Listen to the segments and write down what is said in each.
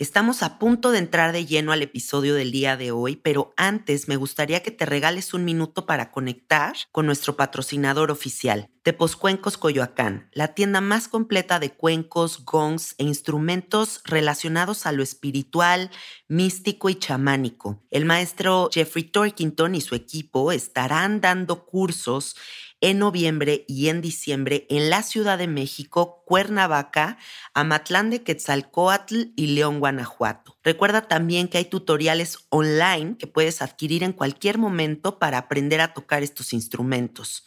Estamos a punto de entrar de lleno al episodio del día de hoy, pero antes me gustaría que te regales un minuto para conectar con nuestro patrocinador oficial, Tepos Coyoacán, la tienda más completa de cuencos, gongs e instrumentos relacionados a lo espiritual, místico y chamánico. El maestro Jeffrey Torkington y su equipo estarán dando cursos en noviembre y en diciembre en la Ciudad de México, Cuernavaca, Amatlán de Quetzalcoatl y León, Guanajuato. Recuerda también que hay tutoriales online que puedes adquirir en cualquier momento para aprender a tocar estos instrumentos.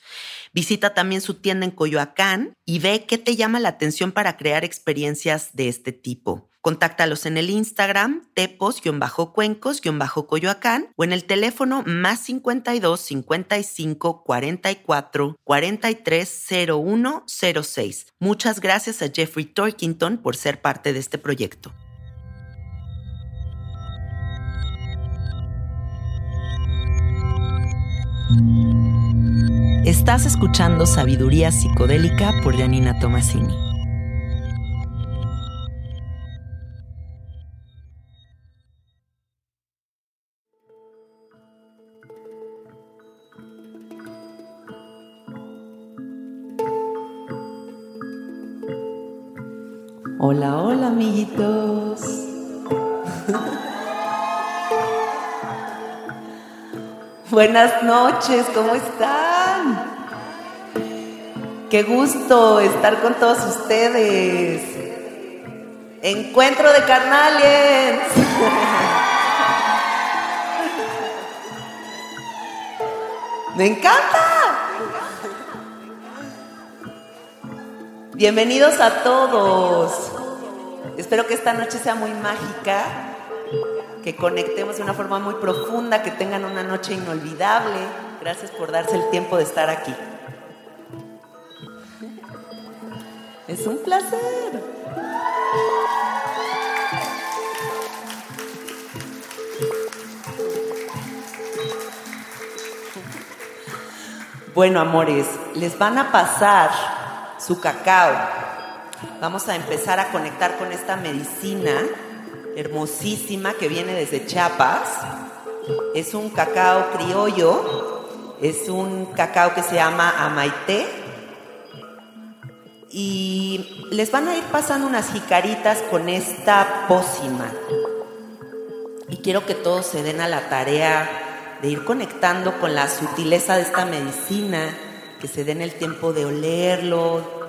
Visita también su tienda en Coyoacán y ve qué te llama la atención para crear experiencias de este tipo. Contáctalos en el Instagram tepos-cuencos-coyoacán o en el teléfono más 52 55 44 43 01 06. Muchas gracias a Jeffrey Torkington por ser parte de este proyecto. Estás escuchando Sabiduría Psicodélica por Janina Tomasini. Buenas noches, ¿cómo están? Qué gusto estar con todos ustedes. Encuentro de carnales. Me encanta. Bienvenidos a todos. Espero que esta noche sea muy mágica, que conectemos de una forma muy profunda, que tengan una noche inolvidable. Gracias por darse el tiempo de estar aquí. Es un placer. Bueno, amores, les van a pasar su cacao. Vamos a empezar a conectar con esta medicina hermosísima que viene desde Chiapas. Es un cacao criollo, es un cacao que se llama amaité. Y les van a ir pasando unas jicaritas con esta pócima. Y quiero que todos se den a la tarea de ir conectando con la sutileza de esta medicina que se den el tiempo de olerlo,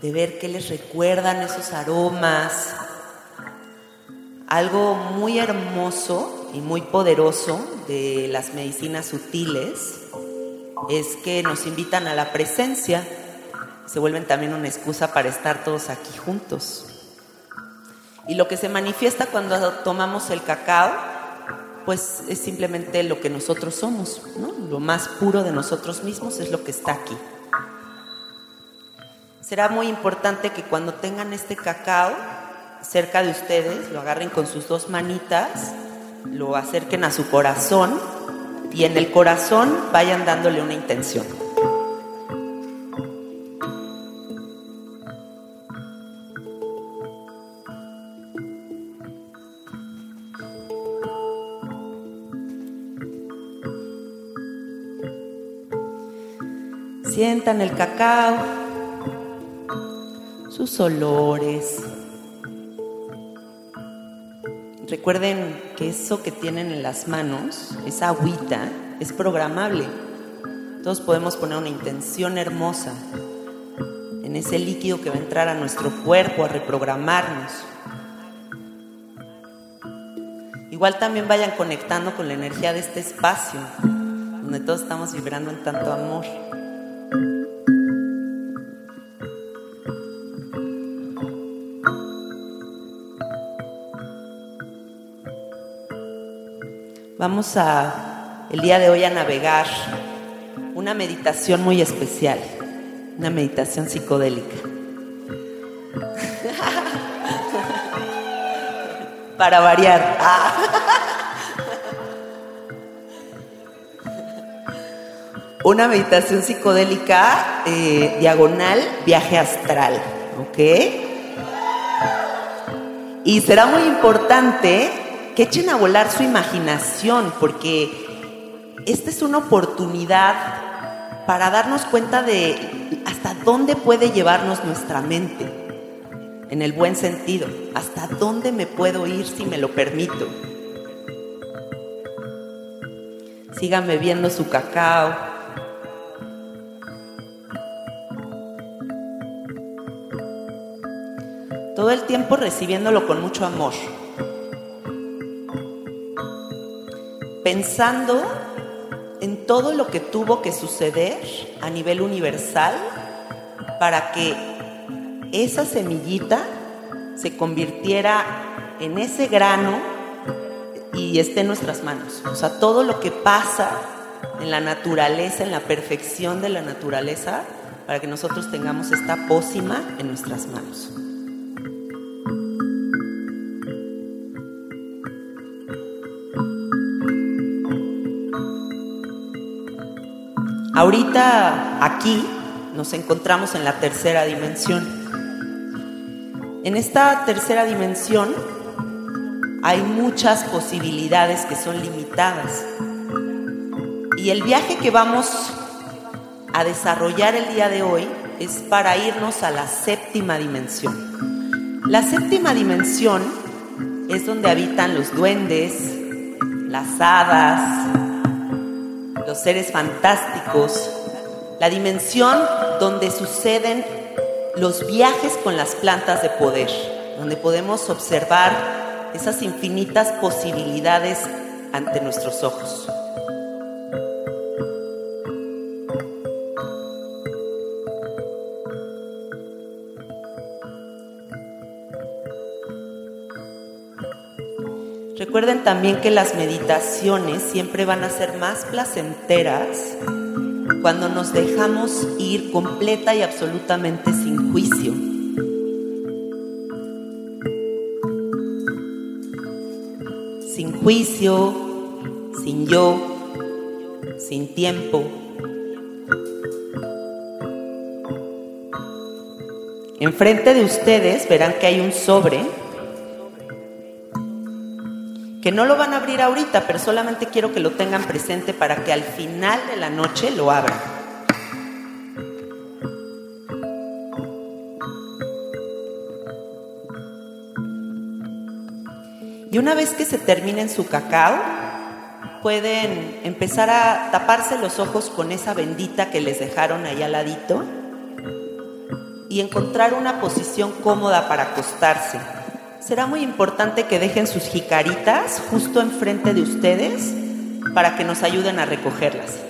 de ver qué les recuerdan esos aromas. Algo muy hermoso y muy poderoso de las medicinas sutiles es que nos invitan a la presencia, se vuelven también una excusa para estar todos aquí juntos. Y lo que se manifiesta cuando tomamos el cacao pues es simplemente lo que nosotros somos. Lo más puro de nosotros mismos es lo que está aquí. Será muy importante que cuando tengan este cacao cerca de ustedes, lo agarren con sus dos manitas, lo acerquen a su corazón y en el corazón vayan dándole una intención. Sientan el cacao, sus olores. Recuerden que eso que tienen en las manos, esa agüita, es programable. Todos podemos poner una intención hermosa en ese líquido que va a entrar a nuestro cuerpo a reprogramarnos. Igual también vayan conectando con la energía de este espacio, donde todos estamos vibrando en tanto amor. Vamos a el día de hoy a navegar una meditación muy especial, una meditación psicodélica. Para variar. Ah. Una meditación psicodélica eh, diagonal viaje astral, ¿ok? Y será muy importante que echen a volar su imaginación, porque esta es una oportunidad para darnos cuenta de hasta dónde puede llevarnos nuestra mente, en el buen sentido, hasta dónde me puedo ir si me lo permito. Sigan bebiendo su cacao. Todo el tiempo recibiéndolo con mucho amor. Pensando en todo lo que tuvo que suceder a nivel universal para que esa semillita se convirtiera en ese grano y esté en nuestras manos. O sea, todo lo que pasa en la naturaleza, en la perfección de la naturaleza, para que nosotros tengamos esta pócima en nuestras manos. Ahorita aquí nos encontramos en la tercera dimensión. En esta tercera dimensión hay muchas posibilidades que son limitadas. Y el viaje que vamos a desarrollar el día de hoy es para irnos a la séptima dimensión. La séptima dimensión es donde habitan los duendes, las hadas, los seres fantásticos, la dimensión donde suceden los viajes con las plantas de poder, donde podemos observar esas infinitas posibilidades ante nuestros ojos. También que las meditaciones siempre van a ser más placenteras cuando nos dejamos ir completa y absolutamente sin juicio. Sin juicio, sin yo, sin tiempo. Enfrente de ustedes verán que hay un sobre no lo van a abrir ahorita, pero solamente quiero que lo tengan presente para que al final de la noche lo abran. Y una vez que se terminen su cacao, pueden empezar a taparse los ojos con esa bendita que les dejaron ahí al ladito y encontrar una posición cómoda para acostarse será muy importante que dejen sus jicaritas justo enfrente de ustedes para que nos ayuden a recogerlas.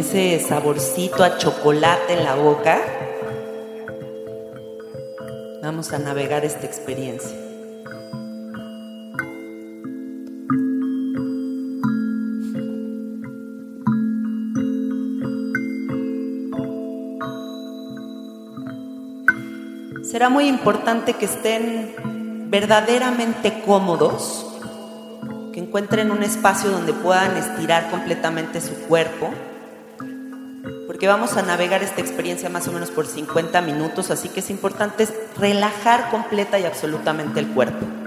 Ese saborcito a chocolate en la boca, vamos a navegar esta experiencia. Será muy importante que estén verdaderamente cómodos, que encuentren un espacio donde puedan estirar completamente su cuerpo que vamos a navegar esta experiencia más o menos por 50 minutos, así que es importante relajar completa y absolutamente el cuerpo.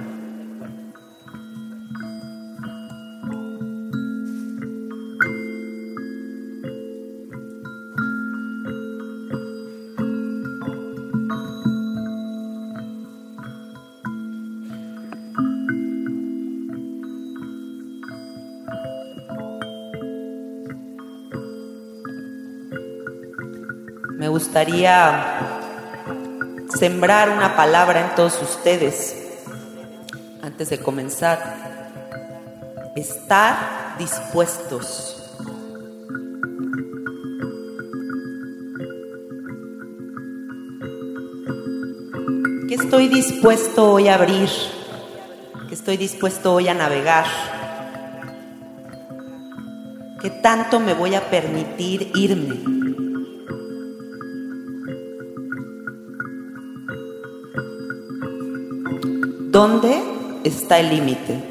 Me gustaría sembrar una palabra en todos ustedes antes de comenzar. Estar dispuestos. ¿Qué estoy dispuesto hoy a abrir? ¿Qué estoy dispuesto hoy a navegar? ¿Qué tanto me voy a permitir irme? ¿Dónde está el límite?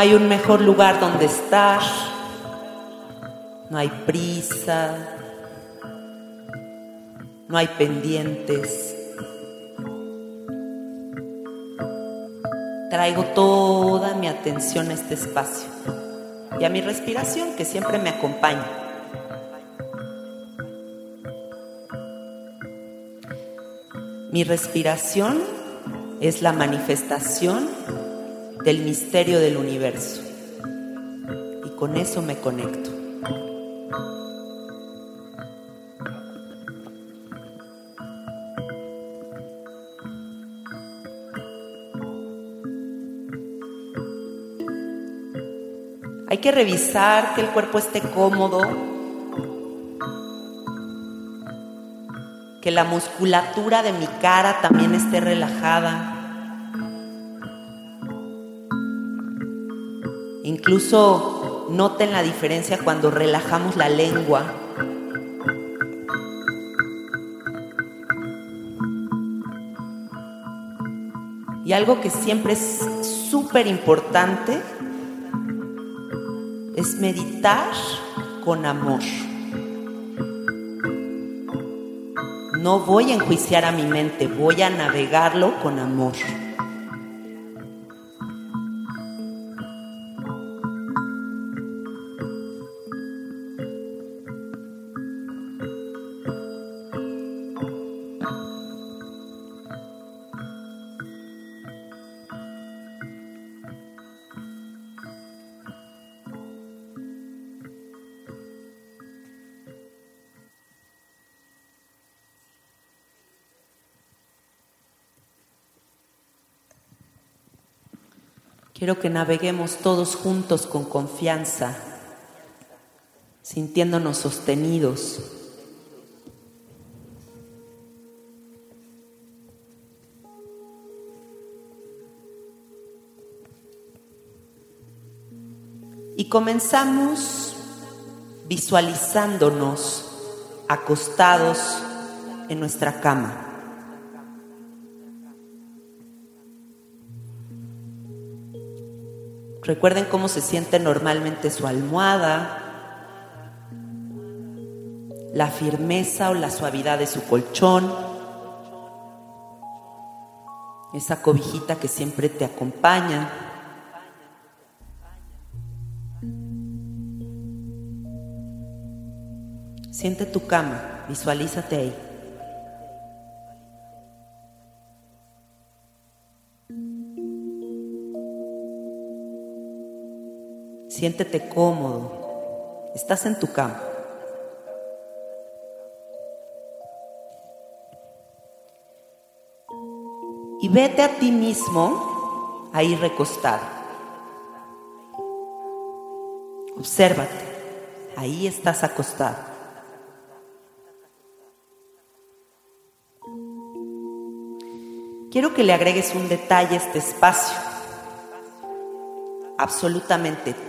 Hay un mejor lugar donde estar. No hay prisa. No hay pendientes. Traigo toda mi atención a este espacio y a mi respiración que siempre me acompaña. Mi respiración es la manifestación del misterio del universo. Y con eso me conecto. Hay que revisar que el cuerpo esté cómodo, que la musculatura de mi cara también esté relajada. Incluso noten la diferencia cuando relajamos la lengua. Y algo que siempre es súper importante es meditar con amor. No voy a enjuiciar a mi mente, voy a navegarlo con amor. Quiero que naveguemos todos juntos con confianza, sintiéndonos sostenidos. Y comenzamos visualizándonos acostados en nuestra cama. Recuerden cómo se siente normalmente su almohada, la firmeza o la suavidad de su colchón, esa cobijita que siempre te acompaña. Siente tu cama, visualízate ahí. Siéntete cómodo. Estás en tu cama. Y vete a ti mismo ahí recostado. Obsérvate. Ahí estás acostado. Quiero que le agregues un detalle a este espacio. Absolutamente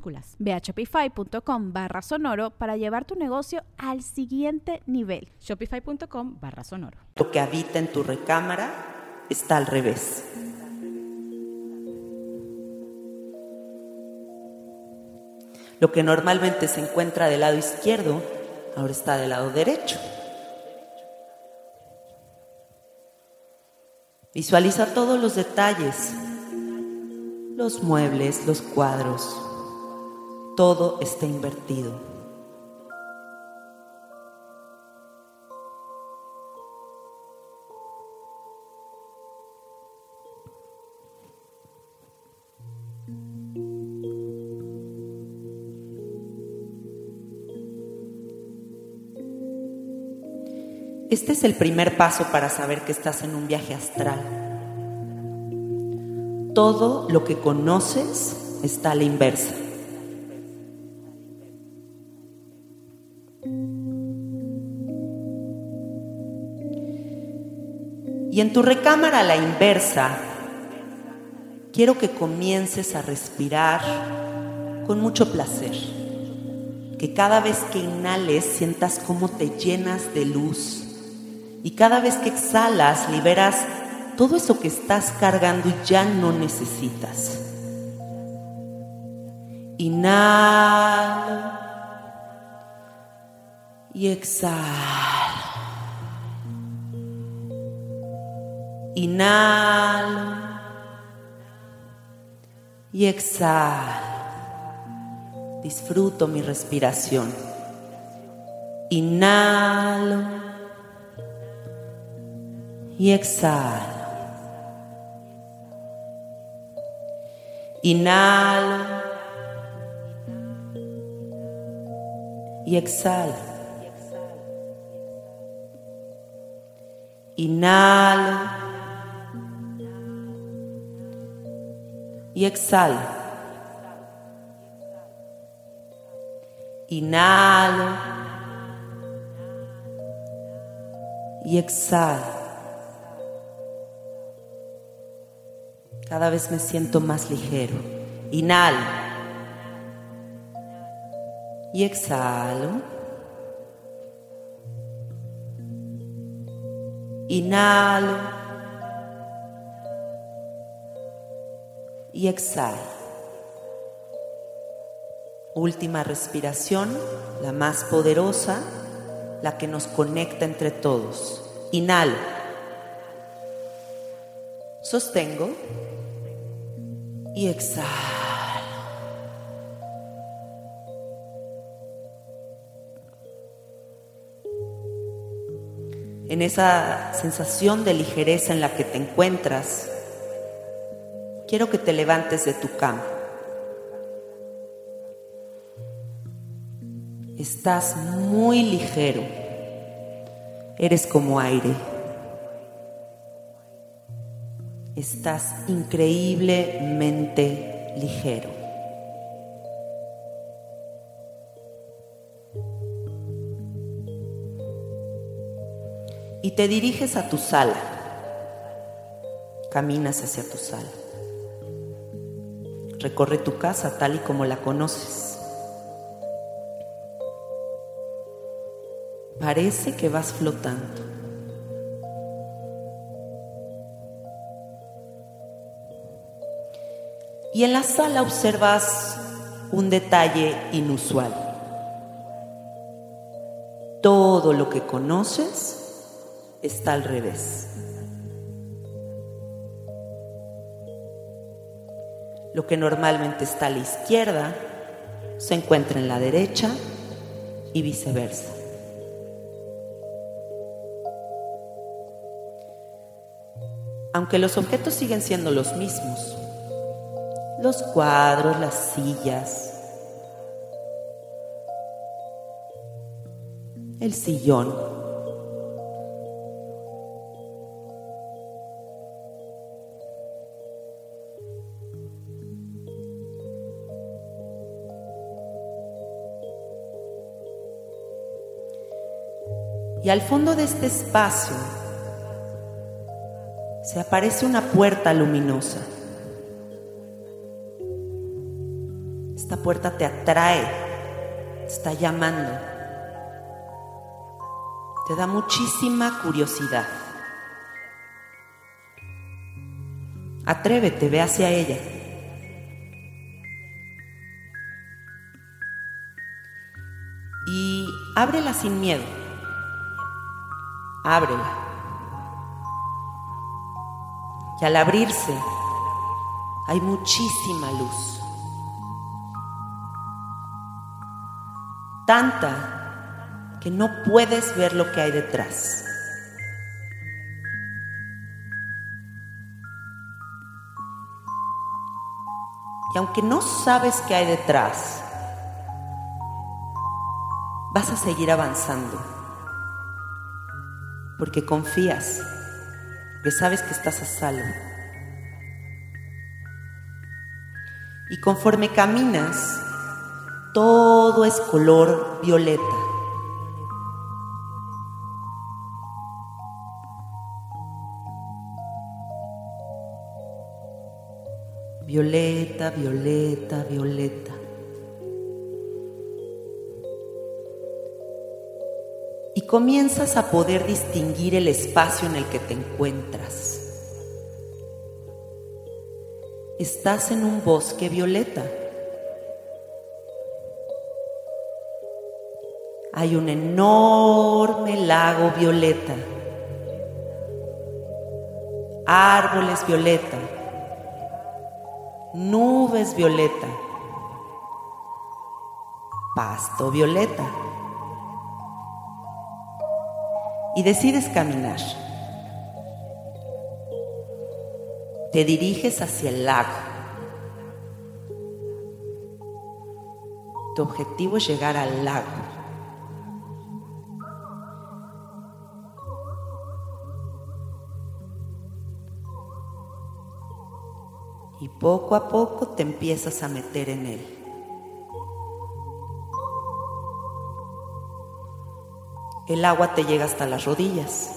Ve a shopify.com barra sonoro para llevar tu negocio al siguiente nivel. Shopify.com barra sonoro. Lo que habita en tu recámara está al revés. Lo que normalmente se encuentra del lado izquierdo, ahora está del lado derecho. Visualiza todos los detalles, los muebles, los cuadros, todo está invertido. Este es el primer paso para saber que estás en un viaje astral. Todo lo que conoces está a la inversa. Y en tu recámara la inversa, quiero que comiences a respirar con mucho placer. Que cada vez que inhales sientas cómo te llenas de luz. Y cada vez que exhalas liberas todo eso que estás cargando y ya no necesitas. Inhala y exhala. Inhalo y exhalo. Disfruto mi respiración. Inhalo y exhalo. Inhalo y exhalo. Inhalo y exhala. Inhalo y exhalo. Cada vez me siento más ligero. Inhalo y exhalo. Inhalo y exhala. Última respiración, la más poderosa, la que nos conecta entre todos. Inhalo. Sostengo y exhalo. En esa sensación de ligereza en la que te encuentras, quiero que te levantes de tu cama. Estás muy ligero. Eres como aire. Estás increíblemente ligero. Y te diriges a tu sala. Caminas hacia tu sala. Recorre tu casa tal y como la conoces. Parece que vas flotando. Y en la sala observas un detalle inusual. Todo lo que conoces está al revés. Lo que normalmente está a la izquierda se encuentra en la derecha y viceversa. Aunque los objetos siguen siendo los mismos, los cuadros, las sillas, el sillón, Y al fondo de este espacio se aparece una puerta luminosa. Esta puerta te atrae, te está llamando, te da muchísima curiosidad. Atrévete, ve hacia ella. Y ábrela sin miedo ábrela. Y al abrirse hay muchísima luz. Tanta que no puedes ver lo que hay detrás. Y aunque no sabes qué hay detrás, vas a seguir avanzando porque confías, porque sabes que estás a salvo. Y conforme caminas, todo es color violeta. Violeta, violeta, violeta. Y comienzas a poder distinguir el espacio en el que te encuentras. Estás en un bosque violeta. Hay un enorme lago violeta, árboles violeta, nubes violeta, pasto violeta y decides caminar. Te diriges hacia el lago. Tu objetivo es llegar al lago. Y poco a poco te empiezas a meter en él. El agua te llega hasta las rodillas.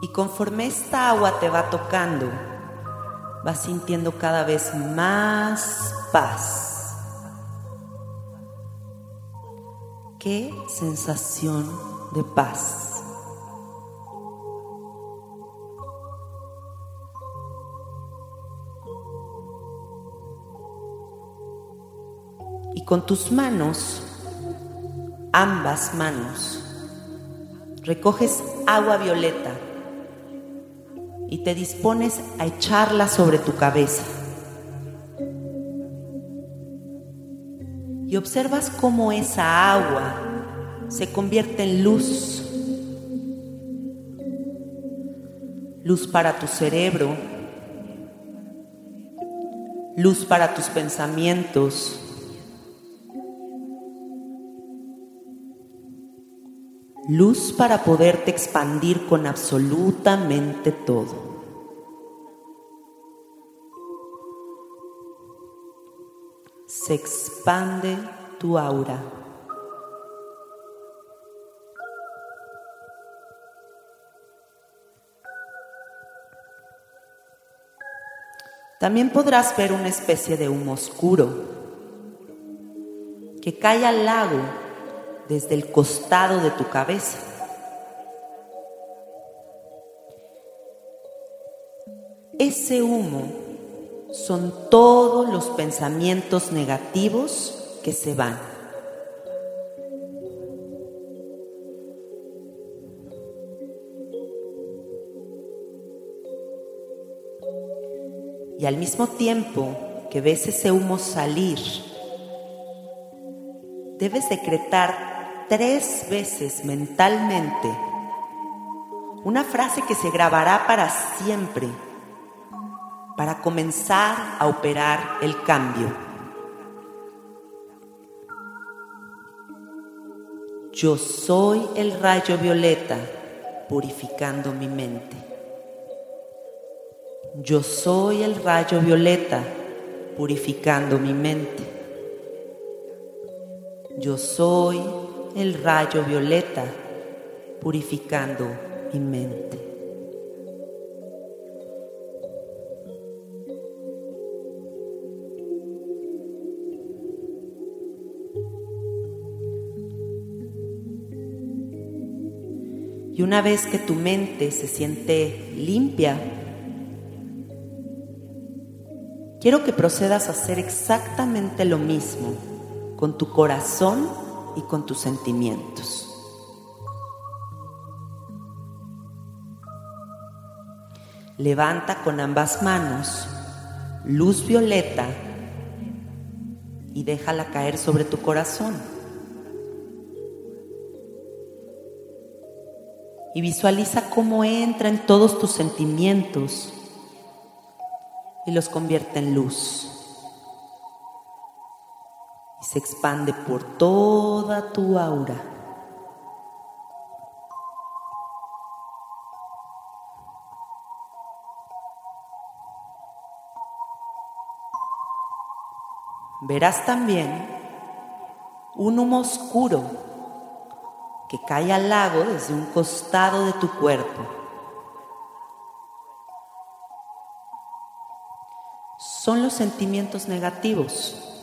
Y conforme esta agua te va tocando, vas sintiendo cada vez más paz. Qué sensación de paz. Con tus manos, ambas manos, recoges agua violeta y te dispones a echarla sobre tu cabeza. Y observas cómo esa agua se convierte en luz. Luz para tu cerebro, luz para tus pensamientos, luz para poderte expandir con absolutamente todo. Se expande tu aura. También podrás ver una especie de humo oscuro que cae al lago desde el costado de tu cabeza. Ese humo son todos los pensamientos negativos que se van. Y al mismo tiempo que ves ese humo salir, debes decretar tres veces mentalmente una frase que se grabará para siempre para comenzar a operar el cambio. Yo soy el rayo violeta purificando mi mente. Yo soy el rayo violeta purificando mi mente. Yo soy el rayo violeta purificando mi mente. Y una vez que tu mente se siente limpia, quiero que procedas a hacer exactamente lo mismo con tu corazón y con tus sentimientos. Levanta con ambas manos luz violeta y déjala caer sobre tu corazón. y visualiza cómo entra en todos tus sentimientos y los convierte en luz. Y se expande por toda tu aura. Verás también un humo oscuro que cae al lago desde un costado de tu cuerpo. Son los sentimientos negativos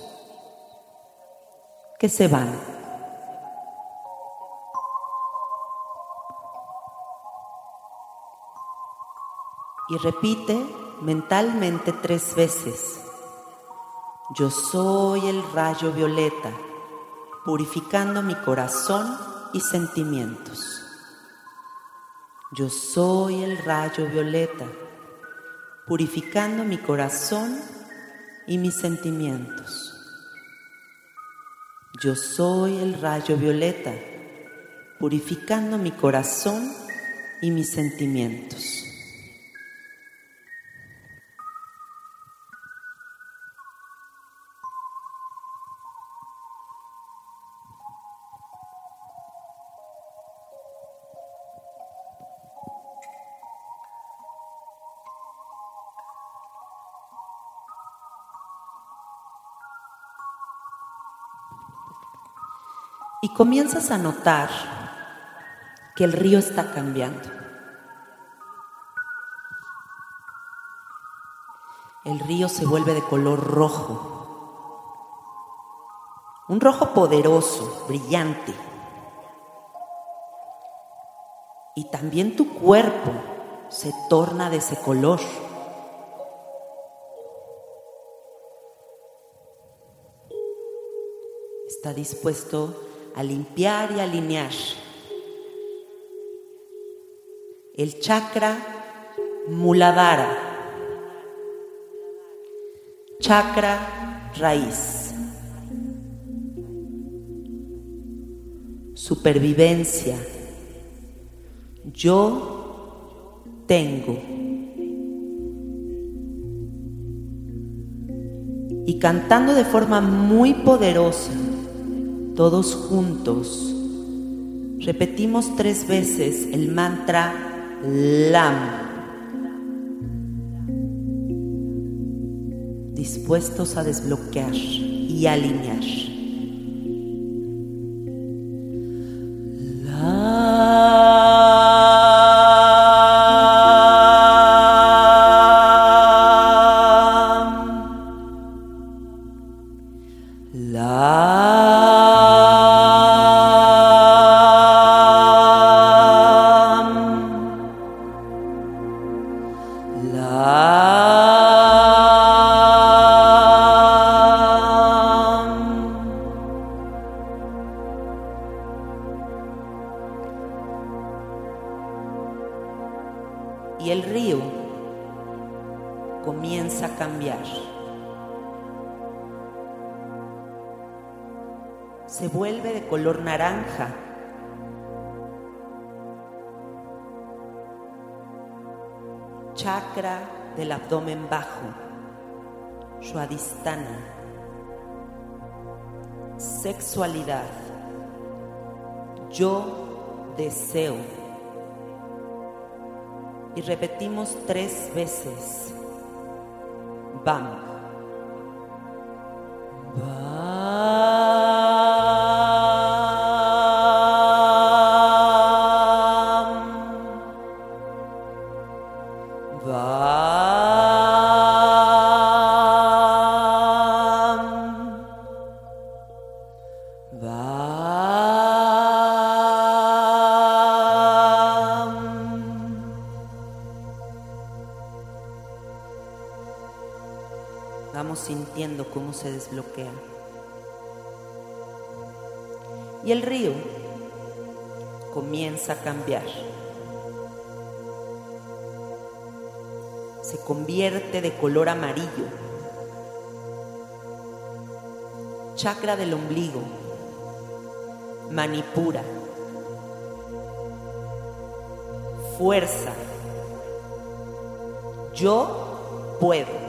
que se van. Y repite mentalmente tres veces. Yo soy el rayo violeta, purificando mi corazón y sentimientos. Yo soy el rayo violeta, purificando mi corazón y mis sentimientos. Yo soy el rayo violeta, purificando mi corazón y mis sentimientos. Comienzas a notar que el río está cambiando. El río se vuelve de color rojo, un rojo poderoso, brillante. Y también tu cuerpo se torna de ese color. Está dispuesto a limpiar y alinear. El chakra Muladhara, chakra raíz, supervivencia. Yo tengo. Y cantando de forma muy poderosa, todos juntos, repetimos tres veces el mantra LAM, dispuestos a desbloquear y alinear. Swadhisthana, sexualidad, yo deseo. Y repetimos tres veces. Vamos se desbloquea. Y el río comienza a cambiar. Se convierte de color amarillo. Chakra del ombligo. Manipura. Fuerza. Yo puedo.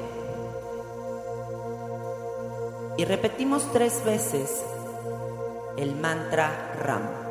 Y repetimos tres veces el mantra Ram.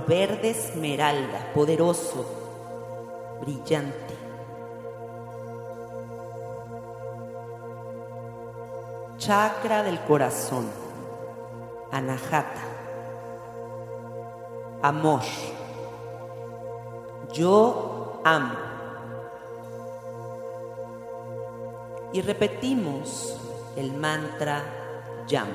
Verde esmeralda, poderoso, brillante. Chakra del corazón, anahata, amor. Yo amo. Y repetimos el mantra Yam.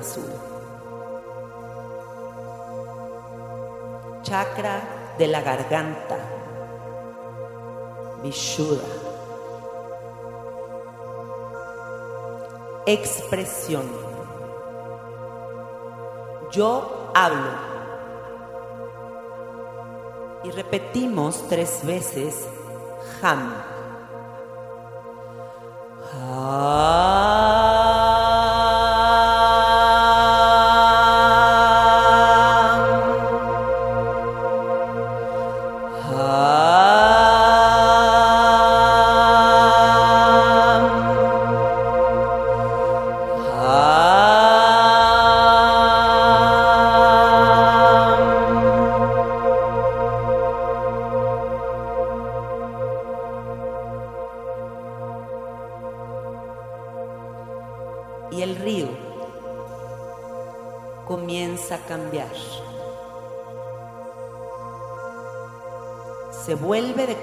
Azul. Chakra de la garganta. Vishuddha. Expresión. Yo hablo y repetimos tres veces Ham.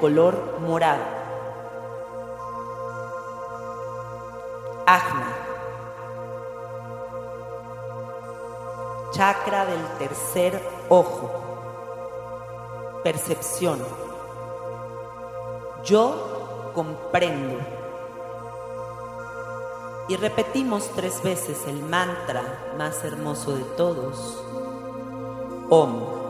Color morado. Ajna. Chakra del tercer ojo. Percepción. Yo comprendo y repetimos tres veces el mantra más hermoso de todos. Om.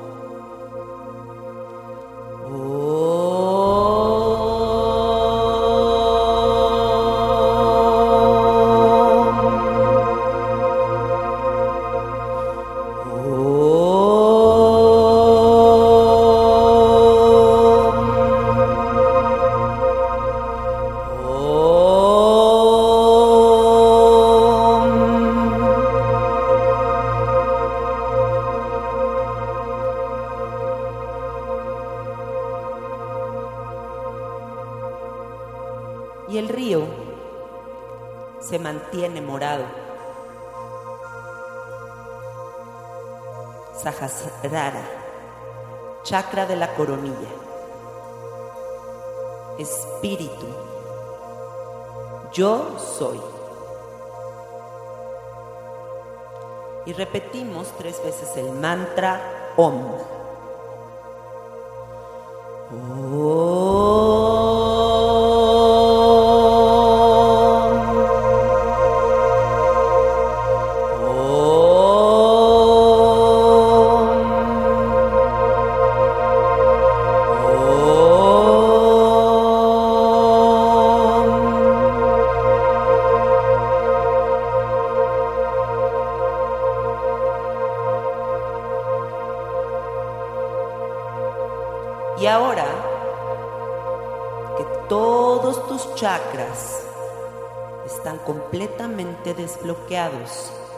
Chakra de la coronilla. Espíritu, yo soy. Y repetimos tres veces el mantra Om.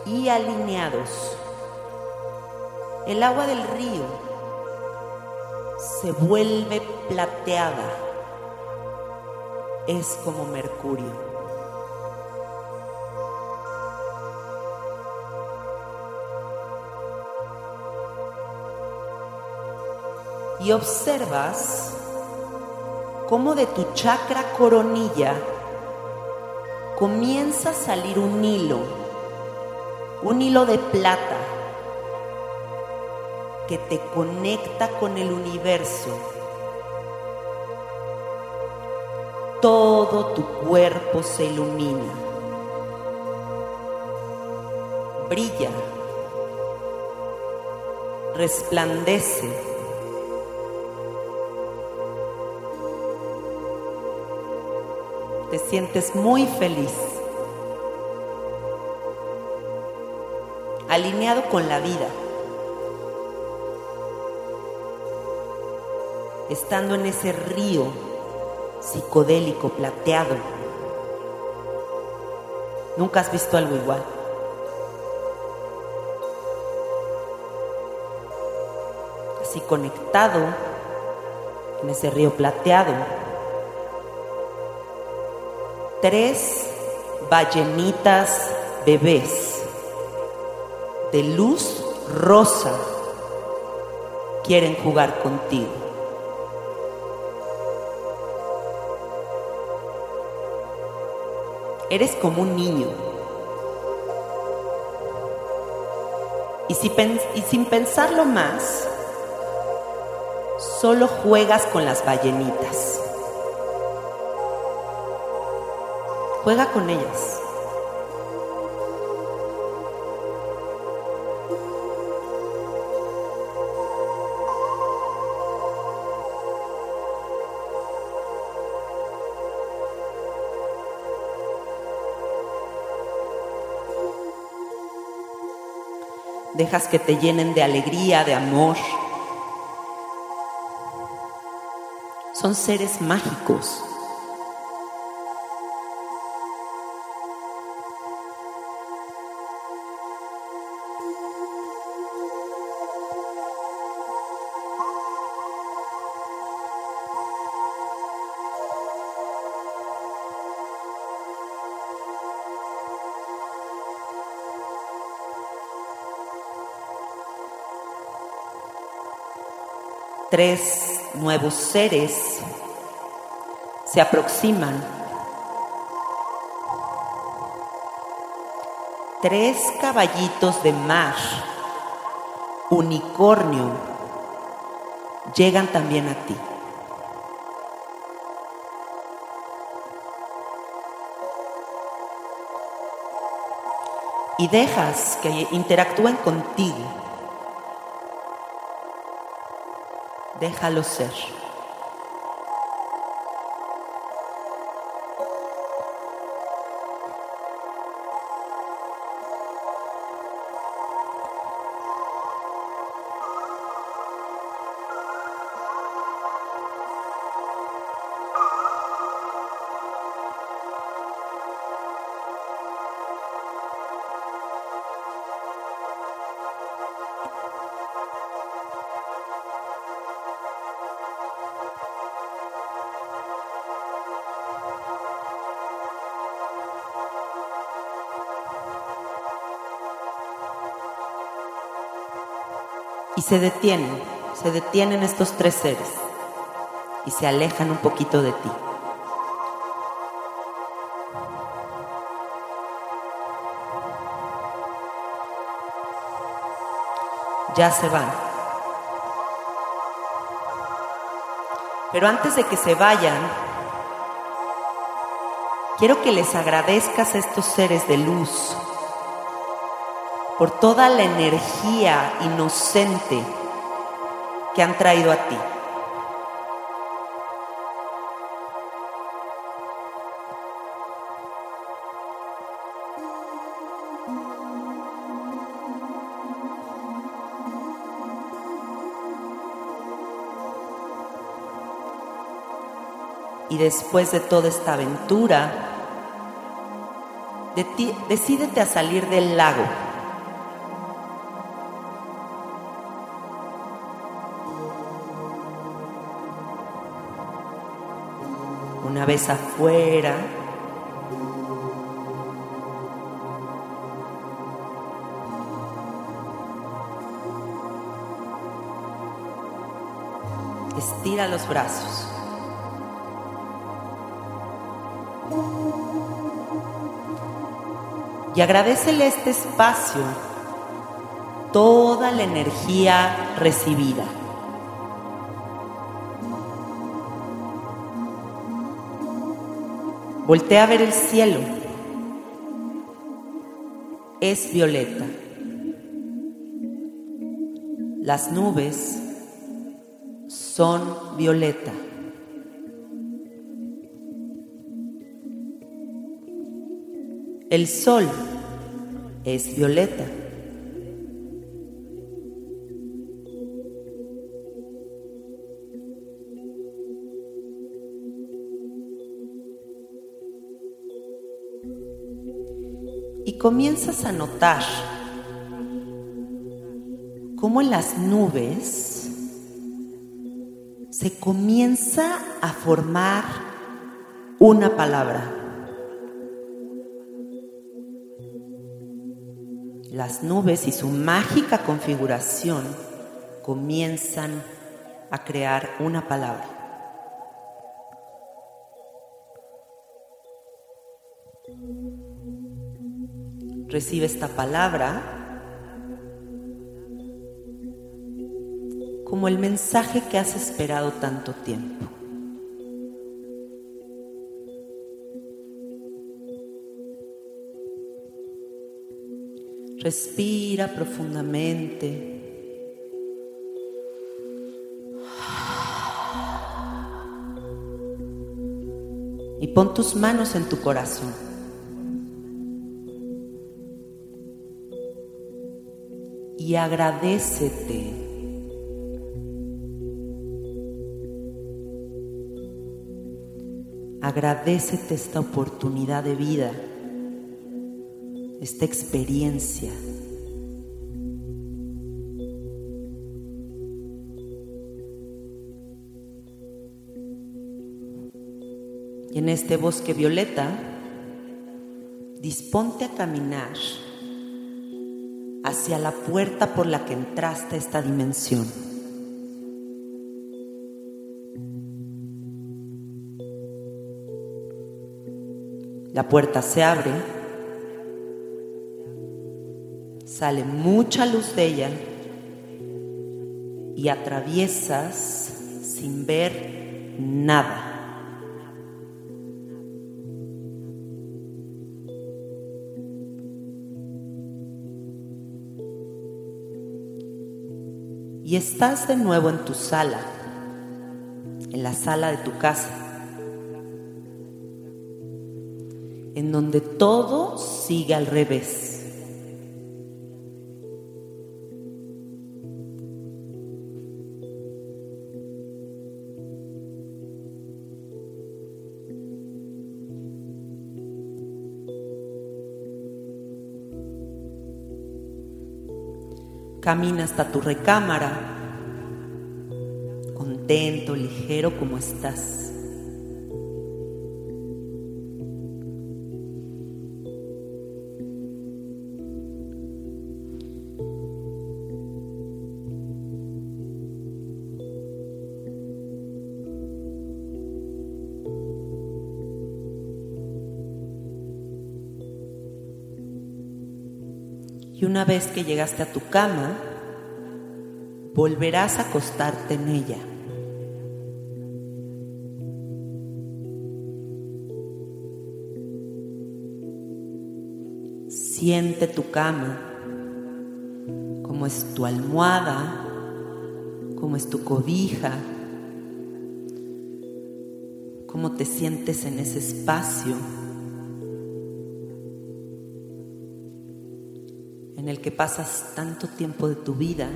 Y alineados, el agua del río se vuelve plateada. Es como mercurio. y observas cómo de tu chakra coronilla comienza a salir un hilo, un hilo de plata que te conecta con el universo. Todo tu cuerpo se ilumina, brilla, resplandece. Te sientes muy feliz, alineado con la vida, estando en ese río psicodélico plateado. Nunca has visto algo igual. Así conectado en ese río plateado tres ballenitas bebés de luz rosa quieren jugar contigo. Eres como un niño. Y, si y sin pensarlo más, solo juegas con las ballenitas. Juega con ellas. Dejas que te llenen de alegría, de amor. Son seres mágicos. Tres nuevos seres se aproximan. Tres caballitos de mar, unicornio, llegan también a ti. y dejas que interactúen contigo. Déjalo ser. Y se detienen, se detienen estos tres seres y se alejan un poquito de ti. Ya se van. Pero antes de que se vayan, quiero que les agradezcas a estos seres de luz por toda la energía inocente que han traído a ti. Y después de toda esta aventura, decídete a salir del lago. Vez afuera. Estira los brazos. Y agradecele este espacio toda la energía recibida. Voltea a ver el cielo. Es violeta. Las nubes son violeta. El sol es violeta. Comienzas a notar cómo en las nubes se comienza a formar una palabra. Las nubes y su mágica configuración comienzan a crear una palabra. Recibe esta palabra como el mensaje que has esperado tanto tiempo. Respira profundamente. Y pon tus manos en tu corazón. Y agradecete. Agradecete esta oportunidad de vida, esta experiencia. Y en este bosque violeta, disponte a caminar hacia la puerta por la que entraste a esta dimensión. La puerta se abre, sale mucha luz de ella y atraviesas sin ver nada. Y estás de nuevo en tu sala, en la sala de tu casa, en donde todo sigue al revés. Camina hasta tu recámara, contento, ligero como estás. Una vez que llegaste a tu cama, volverás a acostarte en ella. Siente tu cama, como es tu almohada, como es tu cobija, cómo te sientes en ese espacio. Que pasas tanto tiempo de tu vida.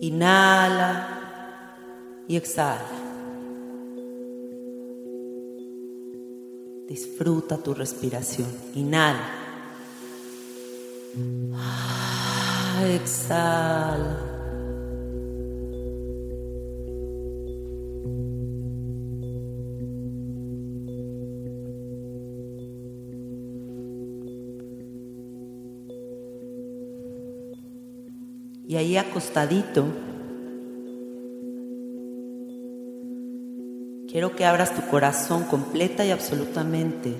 Inhala y exhala. Disfruta tu respiración. Inhala. Ah, exhala. Y ahí acostadito, quiero que abras tu corazón completa y absolutamente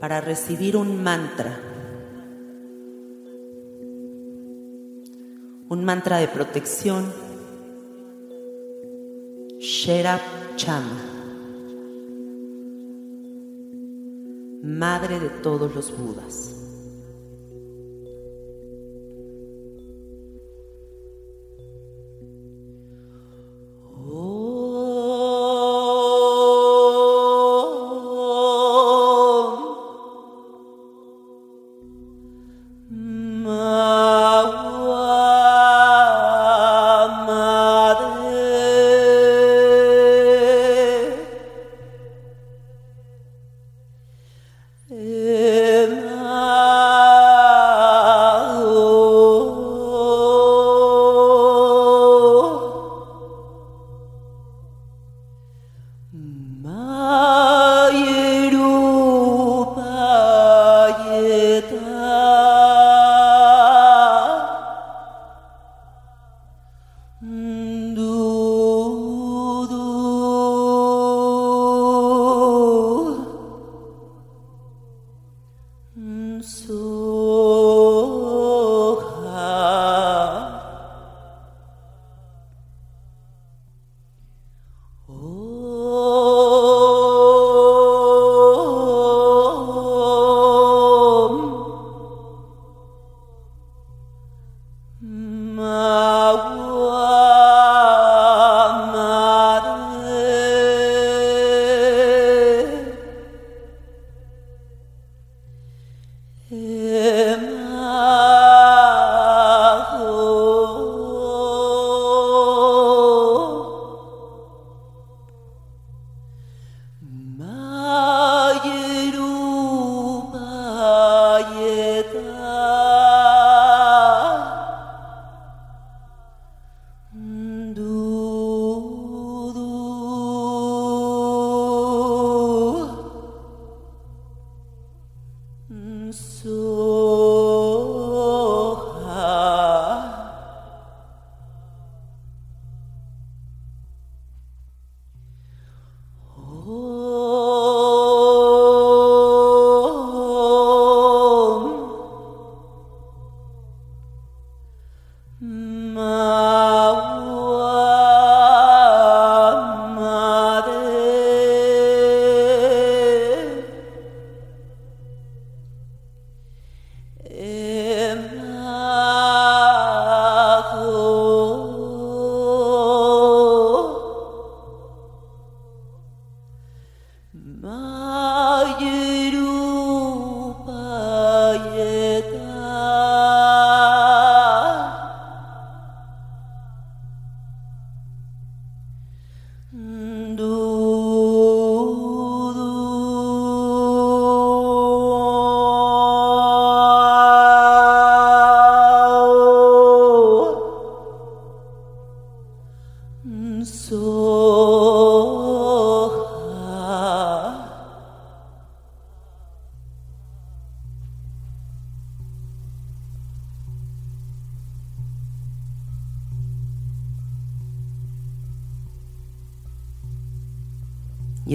para recibir un mantra. Un mantra de protección. Sherap Chama. Madre de todos los Budas.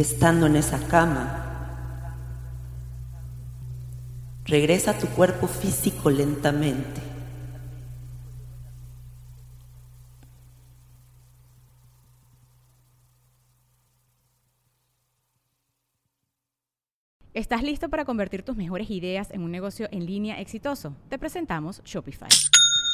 Estando en esa cama, regresa a tu cuerpo físico lentamente. ¿Estás listo para convertir tus mejores ideas en un negocio en línea exitoso? Te presentamos Shopify.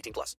18 plus.